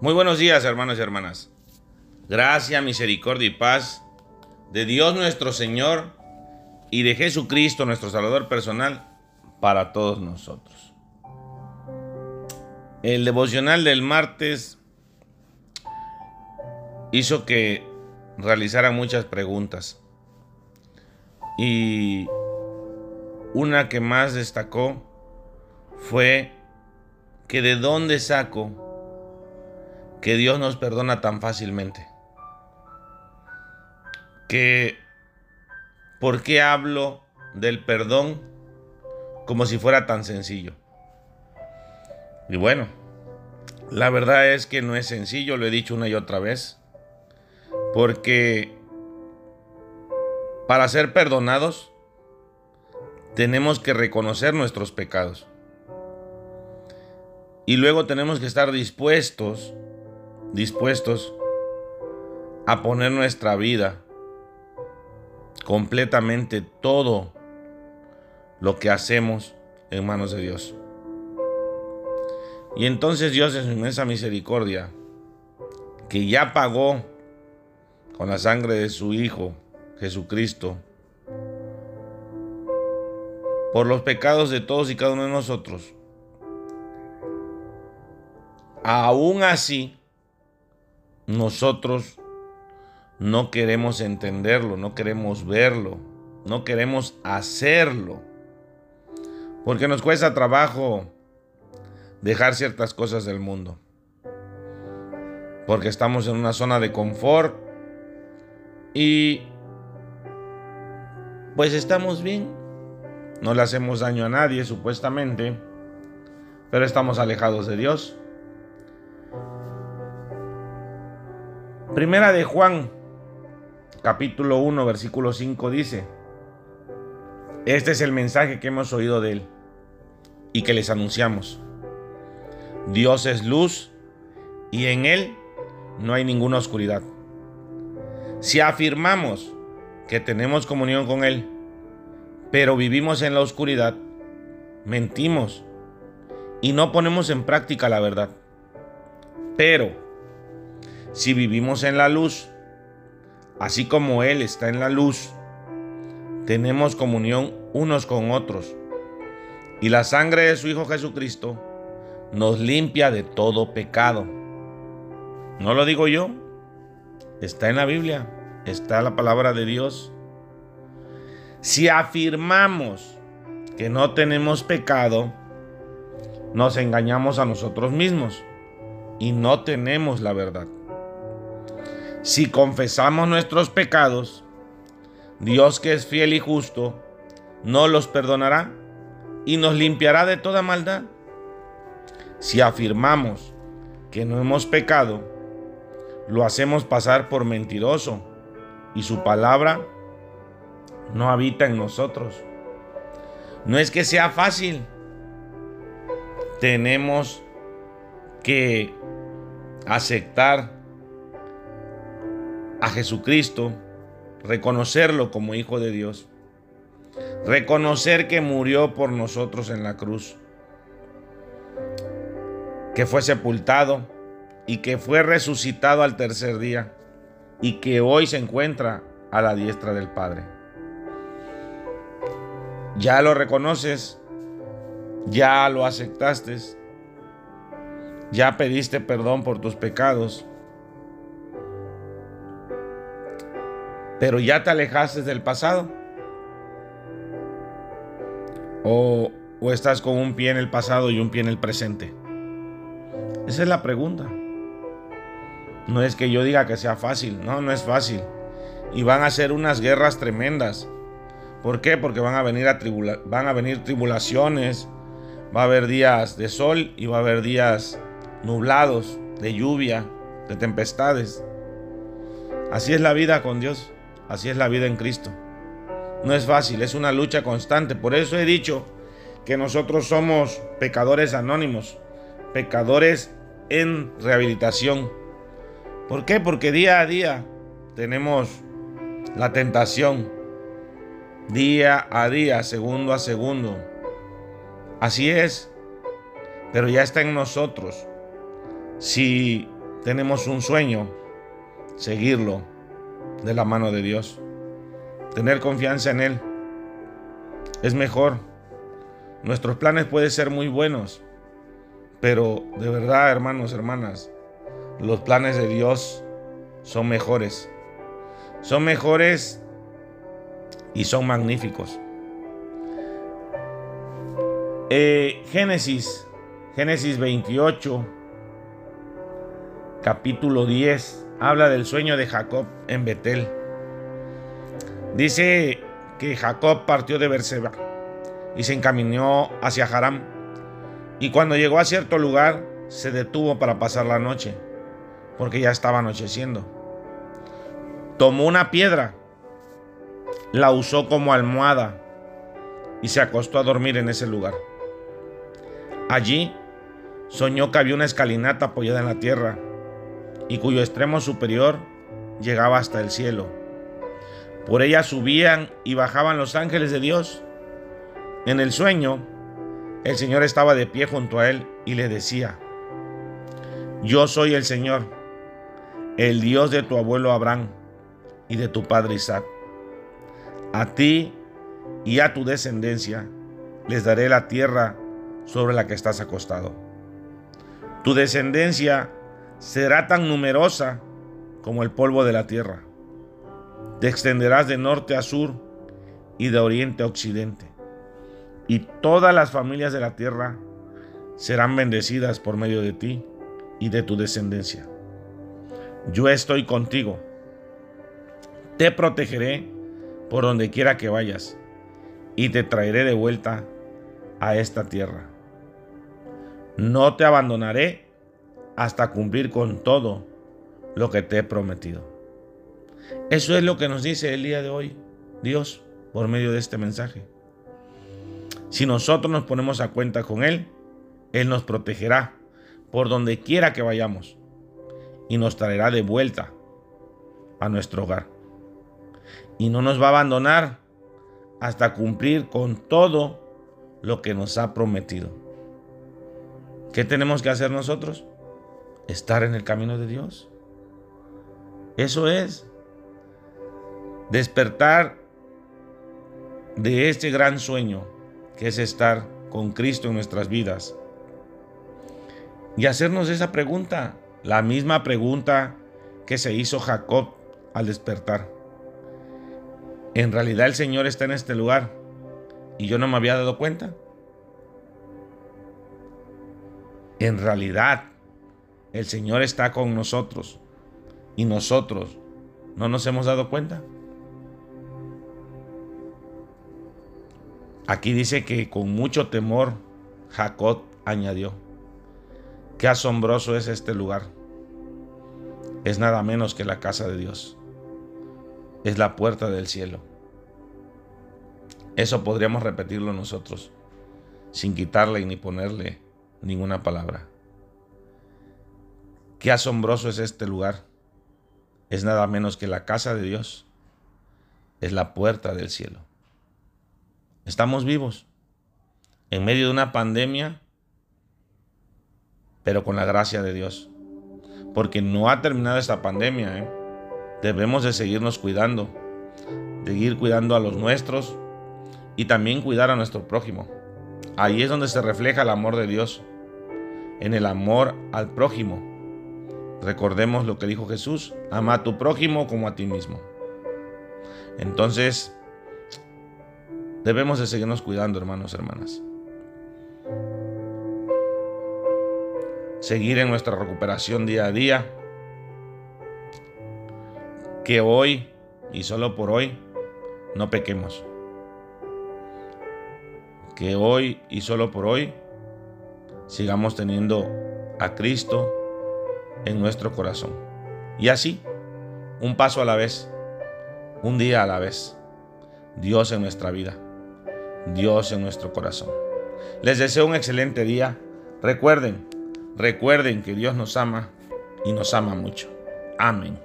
Muy buenos días, hermanos y hermanas. Gracia, misericordia y paz de Dios nuestro Señor y de Jesucristo, nuestro Salvador personal, para todos nosotros. El devocional del martes hizo que realizara muchas preguntas. Y una que más destacó fue que de dónde saco que Dios nos perdona tan fácilmente. Que ¿por qué hablo del perdón como si fuera tan sencillo? Y bueno, la verdad es que no es sencillo, lo he dicho una y otra vez, porque para ser perdonados tenemos que reconocer nuestros pecados. Y luego tenemos que estar dispuestos, dispuestos a poner nuestra vida completamente todo lo que hacemos en manos de Dios. Y entonces Dios en su inmensa misericordia, que ya pagó con la sangre de su Hijo Jesucristo, por los pecados de todos y cada uno de nosotros, aún así, nosotros no queremos entenderlo, no queremos verlo, no queremos hacerlo. Porque nos cuesta trabajo dejar ciertas cosas del mundo. Porque estamos en una zona de confort y pues estamos bien. No le hacemos daño a nadie supuestamente, pero estamos alejados de Dios. Primera de Juan, capítulo 1, versículo 5 dice, este es el mensaje que hemos oído de Él y que les anunciamos. Dios es luz y en Él no hay ninguna oscuridad. Si afirmamos que tenemos comunión con Él, pero vivimos en la oscuridad, mentimos y no ponemos en práctica la verdad. Pero si vivimos en la luz, así como Él está en la luz, tenemos comunión unos con otros. Y la sangre de su Hijo Jesucristo nos limpia de todo pecado. No lo digo yo, está en la Biblia, está la palabra de Dios. Si afirmamos que no tenemos pecado, nos engañamos a nosotros mismos y no tenemos la verdad. Si confesamos nuestros pecados, Dios que es fiel y justo, no los perdonará y nos limpiará de toda maldad. Si afirmamos que no hemos pecado, lo hacemos pasar por mentiroso y su palabra no habita en nosotros. No es que sea fácil. Tenemos que aceptar a Jesucristo, reconocerlo como Hijo de Dios, reconocer que murió por nosotros en la cruz, que fue sepultado y que fue resucitado al tercer día y que hoy se encuentra a la diestra del Padre. Ya lo reconoces, ya lo aceptaste, ya pediste perdón por tus pecados pero ya te alejaste del pasado. O, o, estás con un pie en el pasado y un pie en el presente. Esa es la pregunta. No es que yo diga que sea fácil, no, no es fácil. Y van a ser unas guerras tremendas. ¿Por qué? Porque van a venir, a van a venir tribulaciones, va a haber días de sol y va a haber días nublados, de lluvia, de tempestades. Así es la vida con Dios. Así es la vida en Cristo. No es fácil, es una lucha constante. Por eso he dicho que nosotros somos pecadores anónimos, pecadores en rehabilitación. ¿Por qué? Porque día a día tenemos la tentación. Día a día, segundo a segundo. Así es. Pero ya está en nosotros. Si tenemos un sueño, seguirlo de la mano de Dios. Tener confianza en Él es mejor. Nuestros planes pueden ser muy buenos, pero de verdad, hermanos, hermanas, los planes de Dios son mejores. Son mejores y son magníficos. Eh, Génesis, Génesis 28, capítulo 10, habla del sueño de Jacob en Betel. Dice que Jacob partió de Berseba y se encaminó hacia Haram. Y cuando llegó a cierto lugar, se detuvo para pasar la noche, porque ya estaba anocheciendo. Tomó una piedra, la usó como almohada y se acostó a dormir en ese lugar. Allí soñó que había una escalinata apoyada en la tierra y cuyo extremo superior llegaba hasta el cielo. Por ella subían y bajaban los ángeles de Dios. En el sueño, el Señor estaba de pie junto a él y le decía, Yo soy el Señor, el Dios de tu abuelo Abraham y de tu padre Isaac. A ti y a tu descendencia les daré la tierra sobre la que estás acostado. Tu descendencia será tan numerosa como el polvo de la tierra. Te extenderás de norte a sur y de oriente a occidente. Y todas las familias de la tierra serán bendecidas por medio de ti y de tu descendencia. Yo estoy contigo. Te protegeré por donde quiera que vayas y te traeré de vuelta a esta tierra. No te abandonaré hasta cumplir con todo lo que te he prometido. Eso es lo que nos dice el día de hoy Dios por medio de este mensaje. Si nosotros nos ponemos a cuenta con Él, Él nos protegerá por donde quiera que vayamos y nos traerá de vuelta a nuestro hogar. Y no nos va a abandonar hasta cumplir con todo lo que nos ha prometido. ¿Qué tenemos que hacer nosotros? Estar en el camino de Dios. Eso es. Despertar de este gran sueño que es estar con Cristo en nuestras vidas. Y hacernos esa pregunta, la misma pregunta que se hizo Jacob al despertar. ¿En realidad el Señor está en este lugar y yo no me había dado cuenta? En realidad, el Señor está con nosotros y nosotros no nos hemos dado cuenta. Aquí dice que con mucho temor Jacob añadió, qué asombroso es este lugar. Es nada menos que la casa de Dios. Es la puerta del cielo. Eso podríamos repetirlo nosotros, sin quitarle ni ponerle ninguna palabra. Qué asombroso es este lugar. Es nada menos que la casa de Dios. Es la puerta del cielo. Estamos vivos en medio de una pandemia, pero con la gracia de Dios. Porque no ha terminado esta pandemia. ¿eh? Debemos de seguirnos cuidando, seguir cuidando a los nuestros y también cuidar a nuestro prójimo. Ahí es donde se refleja el amor de Dios en el amor al prójimo. Recordemos lo que dijo Jesús, ama a tu prójimo como a ti mismo. Entonces, debemos de seguirnos cuidando, hermanos, hermanas. Seguir en nuestra recuperación día a día. Que hoy, y solo por hoy, no pequemos. Que hoy y solo por hoy sigamos teniendo a Cristo en nuestro corazón. Y así, un paso a la vez, un día a la vez, Dios en nuestra vida, Dios en nuestro corazón. Les deseo un excelente día. Recuerden, recuerden que Dios nos ama y nos ama mucho. Amén.